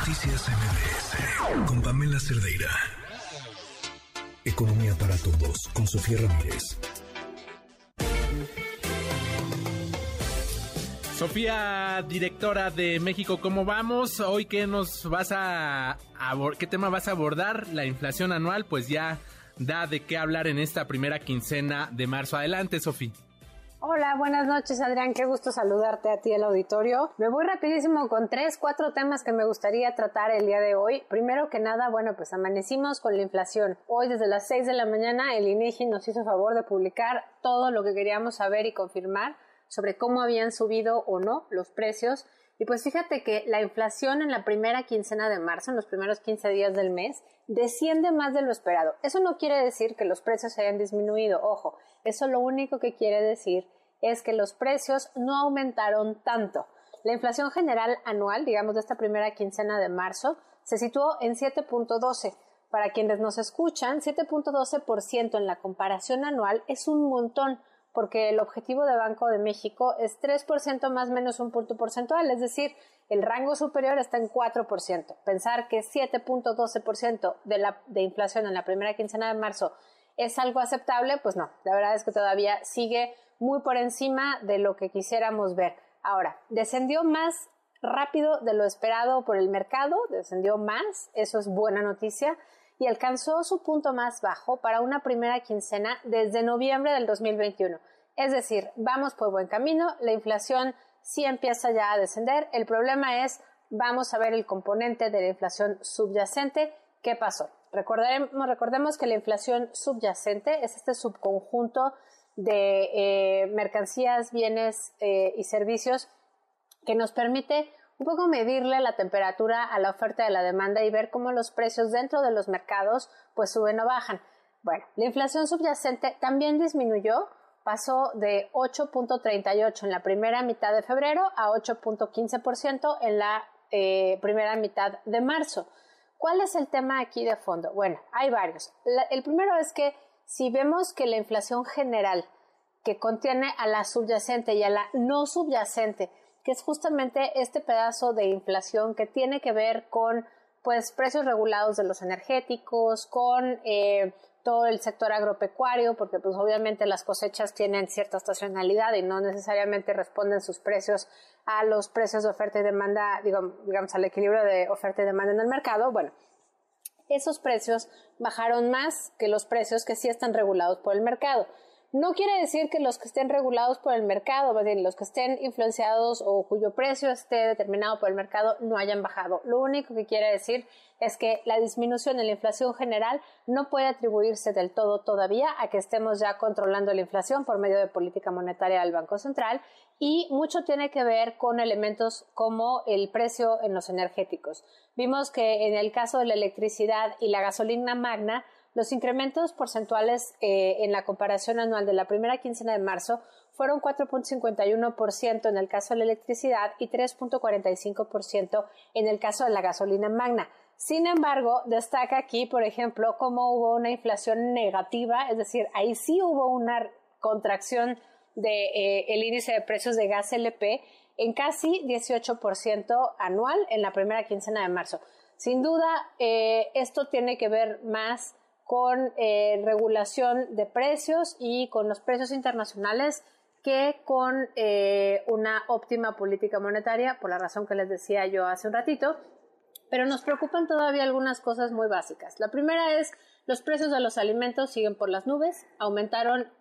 Noticias MBS con Pamela Cerdeira. Economía para todos con Sofía Ramírez. Sofía, directora de México, ¿cómo vamos? Hoy qué nos vas a, qué tema vas a abordar? La inflación anual, pues ya da de qué hablar en esta primera quincena de marzo. Adelante, Sofía. Hola, buenas noches Adrián, qué gusto saludarte a ti el auditorio. Me voy rapidísimo con tres, cuatro temas que me gustaría tratar el día de hoy. Primero que nada, bueno, pues amanecimos con la inflación. Hoy desde las 6 de la mañana el INEGI nos hizo favor de publicar todo lo que queríamos saber y confirmar sobre cómo habían subido o no los precios. Y pues fíjate que la inflación en la primera quincena de marzo, en los primeros 15 días del mes, desciende más de lo esperado. Eso no quiere decir que los precios hayan disminuido, ojo, eso lo único que quiere decir es que los precios no aumentaron tanto. La inflación general anual, digamos, de esta primera quincena de marzo, se situó en 7.12. Para quienes nos escuchan, 7.12% en la comparación anual es un montón, porque el objetivo de Banco de México es 3% más menos un punto porcentual, es decir, el rango superior está en 4%. Pensar que 7.12% de, la, de inflación en la primera quincena de marzo es algo aceptable, pues no, la verdad es que todavía sigue muy por encima de lo que quisiéramos ver. Ahora, descendió más rápido de lo esperado por el mercado, descendió más, eso es buena noticia, y alcanzó su punto más bajo para una primera quincena desde noviembre del 2021. Es decir, vamos por buen camino, la inflación sí empieza ya a descender. El problema es, vamos a ver el componente de la inflación subyacente. ¿Qué pasó? Recordemos, recordemos que la inflación subyacente es este subconjunto de eh, mercancías, bienes eh, y servicios que nos permite un poco medirle la temperatura a la oferta de la demanda y ver cómo los precios dentro de los mercados pues suben o bajan. Bueno, la inflación subyacente también disminuyó pasó de 8.38 en la primera mitad de febrero a 8.15% en la eh, primera mitad de marzo. ¿Cuál es el tema aquí de fondo? Bueno, hay varios. el primero es que si vemos que la inflación general que contiene a la subyacente y a la no subyacente, que es justamente este pedazo de inflación que tiene que ver con pues precios regulados de los energéticos, con eh, todo el sector agropecuario, porque pues obviamente las cosechas tienen cierta estacionalidad y no necesariamente responden sus precios a los precios de oferta y demanda, digamos, digamos al equilibrio de oferta y demanda en el mercado. Bueno, esos precios bajaron más que los precios que sí están regulados por el mercado. No quiere decir que los que estén regulados por el mercado, más los que estén influenciados o cuyo precio esté determinado por el mercado no hayan bajado. Lo único que quiere decir es que la disminución en la inflación general no puede atribuirse del todo todavía a que estemos ya controlando la inflación por medio de política monetaria del Banco Central y mucho tiene que ver con elementos como el precio en los energéticos. Vimos que en el caso de la electricidad y la gasolina magna, los incrementos porcentuales eh, en la comparación anual de la primera quincena de marzo fueron 4.51% en el caso de la electricidad y 3.45% en el caso de la gasolina magna. Sin embargo, destaca aquí, por ejemplo, cómo hubo una inflación negativa, es decir, ahí sí hubo una contracción del de, eh, índice de precios de gas LP en casi 18% anual en la primera quincena de marzo. Sin duda, eh, esto tiene que ver más con eh, regulación de precios y con los precios internacionales que con eh, una óptima política monetaria, por la razón que les decía yo hace un ratito, pero nos preocupan todavía algunas cosas muy básicas. La primera es los precios de los alimentos siguen por las nubes, aumentaron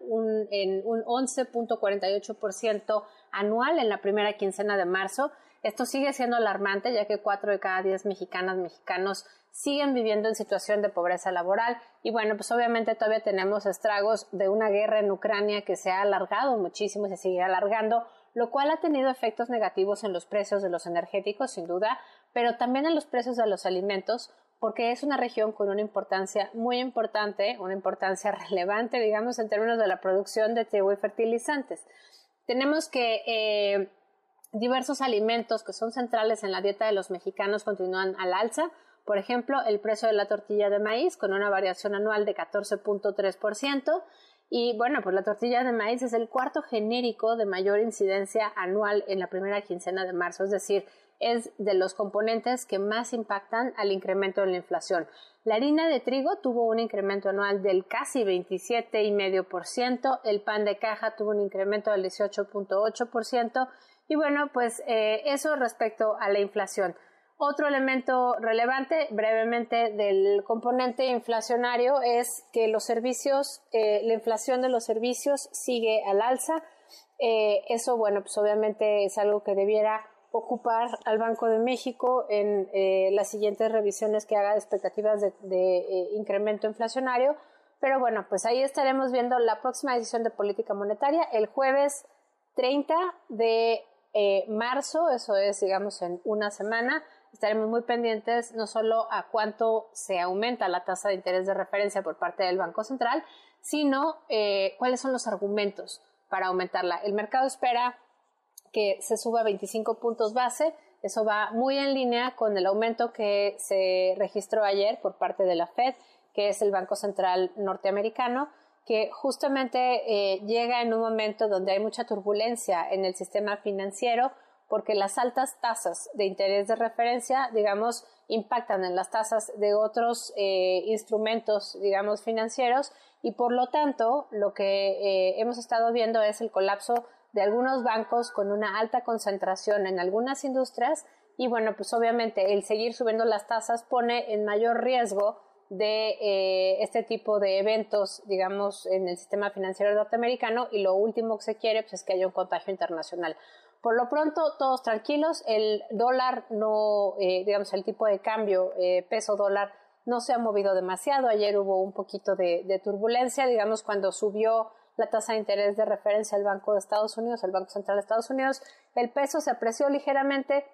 en un 11.48% anual en la primera quincena de marzo. Esto sigue siendo alarmante ya que cuatro de cada diez mexicanas mexicanos siguen viviendo en situación de pobreza laboral y bueno, pues obviamente todavía tenemos estragos de una guerra en Ucrania que se ha alargado muchísimo y se sigue alargando, lo cual ha tenido efectos negativos en los precios de los energéticos, sin duda, pero también en los precios de los alimentos, porque es una región con una importancia muy importante, una importancia relevante, digamos, en términos de la producción de trigo y fertilizantes. Tenemos que eh, diversos alimentos que son centrales en la dieta de los mexicanos continúan al alza, por ejemplo, el precio de la tortilla de maíz con una variación anual de 14.3%. Y bueno, pues la tortilla de maíz es el cuarto genérico de mayor incidencia anual en la primera quincena de marzo. Es decir, es de los componentes que más impactan al incremento de la inflación. La harina de trigo tuvo un incremento anual del casi 27,5%, el pan de caja tuvo un incremento del 18.8% y bueno, pues eh, eso respecto a la inflación. Otro elemento relevante, brevemente, del componente inflacionario es que los servicios, eh, la inflación de los servicios sigue al alza. Eh, eso, bueno, pues obviamente es algo que debiera ocupar al Banco de México en eh, las siguientes revisiones que haga de expectativas de, de incremento inflacionario. Pero bueno, pues ahí estaremos viendo la próxima decisión de política monetaria el jueves 30 de marzo, eso es, digamos, en una semana estaremos muy pendientes no solo a cuánto se aumenta la tasa de interés de referencia por parte del Banco Central, sino eh, cuáles son los argumentos para aumentarla. El mercado espera que se suba 25 puntos base. Eso va muy en línea con el aumento que se registró ayer por parte de la Fed, que es el Banco Central norteamericano, que justamente eh, llega en un momento donde hay mucha turbulencia en el sistema financiero, porque las altas tasas de interés de referencia, digamos, impactan en las tasas de otros eh, instrumentos, digamos, financieros y por lo tanto lo que eh, hemos estado viendo es el colapso de algunos bancos con una alta concentración en algunas industrias y bueno, pues obviamente el seguir subiendo las tasas pone en mayor riesgo de eh, este tipo de eventos, digamos, en el sistema financiero norteamericano y lo último que se quiere pues, es que haya un contagio internacional. Por lo pronto, todos tranquilos, el dólar no, eh, digamos, el tipo de cambio eh, peso dólar no se ha movido demasiado. Ayer hubo un poquito de, turbulencia, digamos, cuando subió la tasa de interés de referencia al Banco de Estados Unidos, el Banco Central de Estados Unidos, el peso se apreció ligeramente,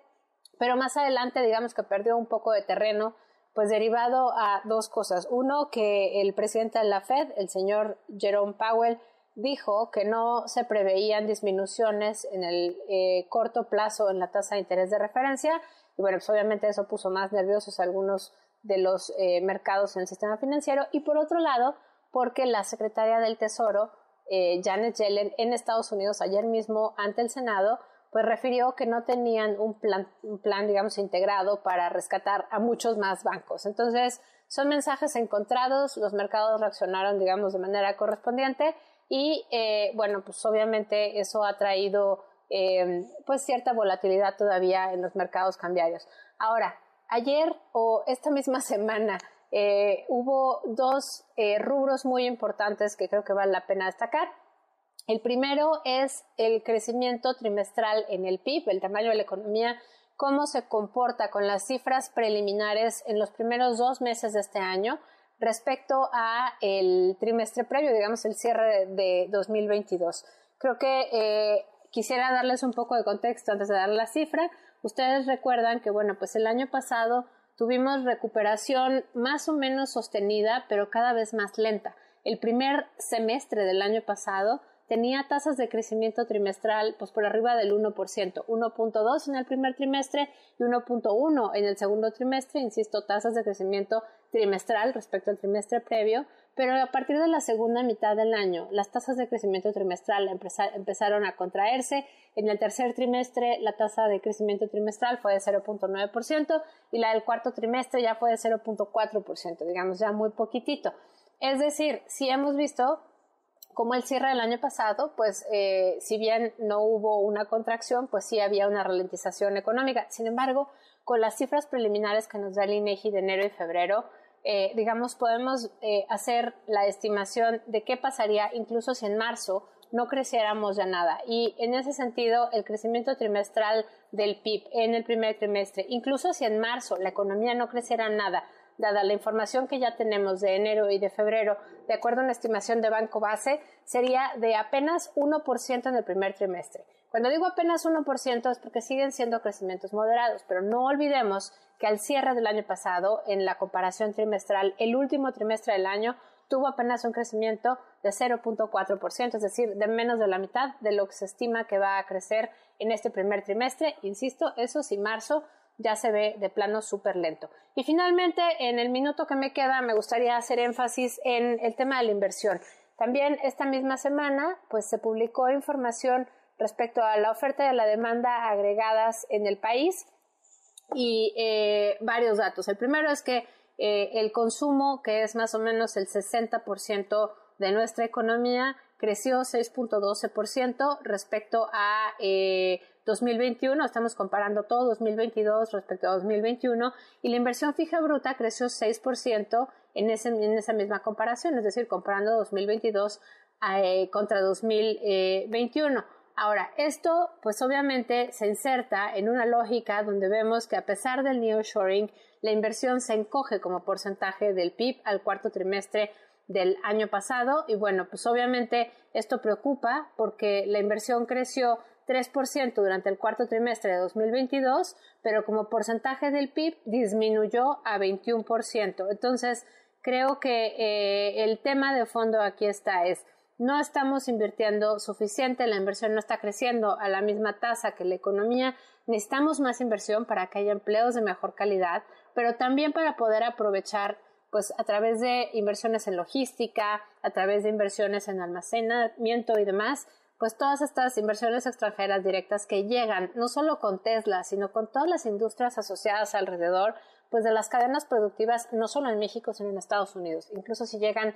pero más adelante, digamos que perdió un poco de terreno, pues derivado a dos cosas. Uno, que el presidente de la Fed, el señor Jerome Powell, dijo que no se preveían disminuciones en el eh, corto plazo en la tasa de interés de referencia. Y bueno, pues obviamente eso puso más nerviosos a algunos de los eh, mercados en el sistema financiero. Y por otro lado, porque la secretaria del Tesoro, eh, Janet Yellen, en Estados Unidos ayer mismo ante el Senado, pues refirió que no tenían un plan, un plan, digamos, integrado para rescatar a muchos más bancos. Entonces, son mensajes encontrados, los mercados reaccionaron, digamos, de manera correspondiente y eh, bueno, pues obviamente eso ha traído eh, pues cierta volatilidad todavía en los mercados cambiarios. Ahora, ayer o esta misma semana eh, hubo dos rubros muy importantes que creo que vale la pena destacar. El primero es el crecimiento trimestral en el PIB, el tamaño de la economía, cómo se comporta con las cifras preliminares en los primeros dos meses de este año respecto a el trimestre previo, digamos el cierre de 2022. Creo que eh, quisiera darles un poco de contexto antes de dar la cifra. Ustedes recuerdan que, bueno, pues el año pasado tuvimos recuperación más o menos sostenida, pero cada vez más lenta. El primer semestre del año pasado tenía tasas de crecimiento trimestral pues por arriba del 1%, 1.2 en el primer trimestre y 1.1 en el segundo trimestre, insisto, tasas de crecimiento trimestral respecto al trimestre previo, pero a partir de la segunda mitad del año las tasas de crecimiento trimestral empezaron a contraerse. En el tercer trimestre la tasa de crecimiento trimestral fue de 0.9% y la del cuarto trimestre ya fue de 0.4%, digamos ya muy poquitito. Es decir, si hemos visto como el cierre del año pasado, pues eh, si bien no hubo una contracción, pues sí había una ralentización económica. Sin embargo, con las cifras preliminares que nos da el INEGI de enero y febrero, eh, digamos, podemos eh, hacer la estimación de qué pasaría incluso si en marzo no creciéramos ya nada. Y en ese sentido, el crecimiento trimestral del PIB en el primer trimestre, incluso si en marzo la economía no creciera nada, dada la información que ya tenemos de enero y de febrero, de acuerdo a una estimación de Banco Base, sería de apenas 1% en el primer trimestre. Cuando digo apenas 1% es porque siguen siendo crecimientos moderados, pero no olvidemos que al cierre del año pasado, en la comparación trimestral, el último trimestre del año tuvo apenas un crecimiento de 0.4%, es decir, de menos de la mitad de lo que se estima que va a crecer en este primer trimestre. Insisto, eso sí, marzo ya se ve de plano súper lento. Y finalmente, en el minuto que me queda, me gustaría hacer énfasis en el tema de la inversión. También esta misma semana, pues se publicó información respecto a la oferta y a la demanda agregadas en el país. y eh, varios datos. El primero es que eh, el consumo, que es más o menos el 60% de nuestra economía, creció 6.12% respecto a 2021. Eh, Estamos comparando todo 2022 respecto a 2021 y la inversión fija bruta creció 6% en, esa misma comparación, es decir, comparando 2022 contra 2021. Ahora, esto pues obviamente se inserta en una lógica donde vemos que a pesar del nearshoring, la inversión se encoge como porcentaje del PIB al cuarto trimestre del año pasado y bueno, pues obviamente esto preocupa porque la inversión creció 3% durante el cuarto trimestre de 2022, pero como porcentaje del PIB disminuyó a 21%. Entonces, creo que eh, el tema de fondo aquí está es no estamos invirtiendo suficiente, la inversión no está creciendo a la misma tasa que la economía, necesitamos más inversión para que haya empleos de mejor calidad, pero también para poder aprovechar pues a través de inversiones en logística, a través de inversiones en almacenamiento y demás, pues todas estas inversiones extranjeras directas que llegan no solo con Tesla, sino con todas las industrias asociadas alrededor, pues de las cadenas productivas, no solo en México, sino en Estados Unidos. Incluso si llegan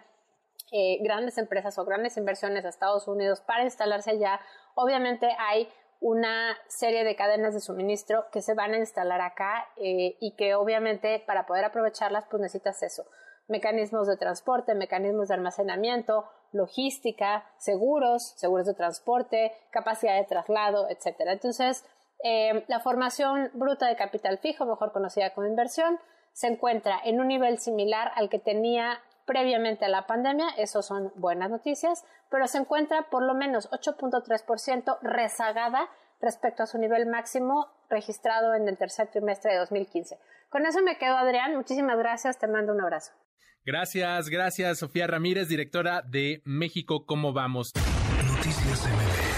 eh, grandes empresas o grandes inversiones a Estados Unidos para instalarse allá, obviamente hay una serie de cadenas de suministro que se van a instalar acá eh, y que obviamente para poder aprovecharlas pues necesitas eso, mecanismos de transporte, mecanismos de almacenamiento, logística, seguros, seguros de transporte, capacidad de traslado, etcétera. Entonces, eh, la formación bruta de capital fijo, mejor conocida como inversión, se encuentra en un nivel similar al que tenía previamente a la pandemia, eso son buenas noticias, pero se encuentra por lo menos 8.3% rezagada respecto a su nivel máximo registrado en el tercer trimestre de 2015. Con eso me quedo, Adrián. Muchísimas gracias. Te mando un abrazo. Gracias, gracias, Sofía Ramírez, directora de México, ¿cómo vamos? Noticias MBS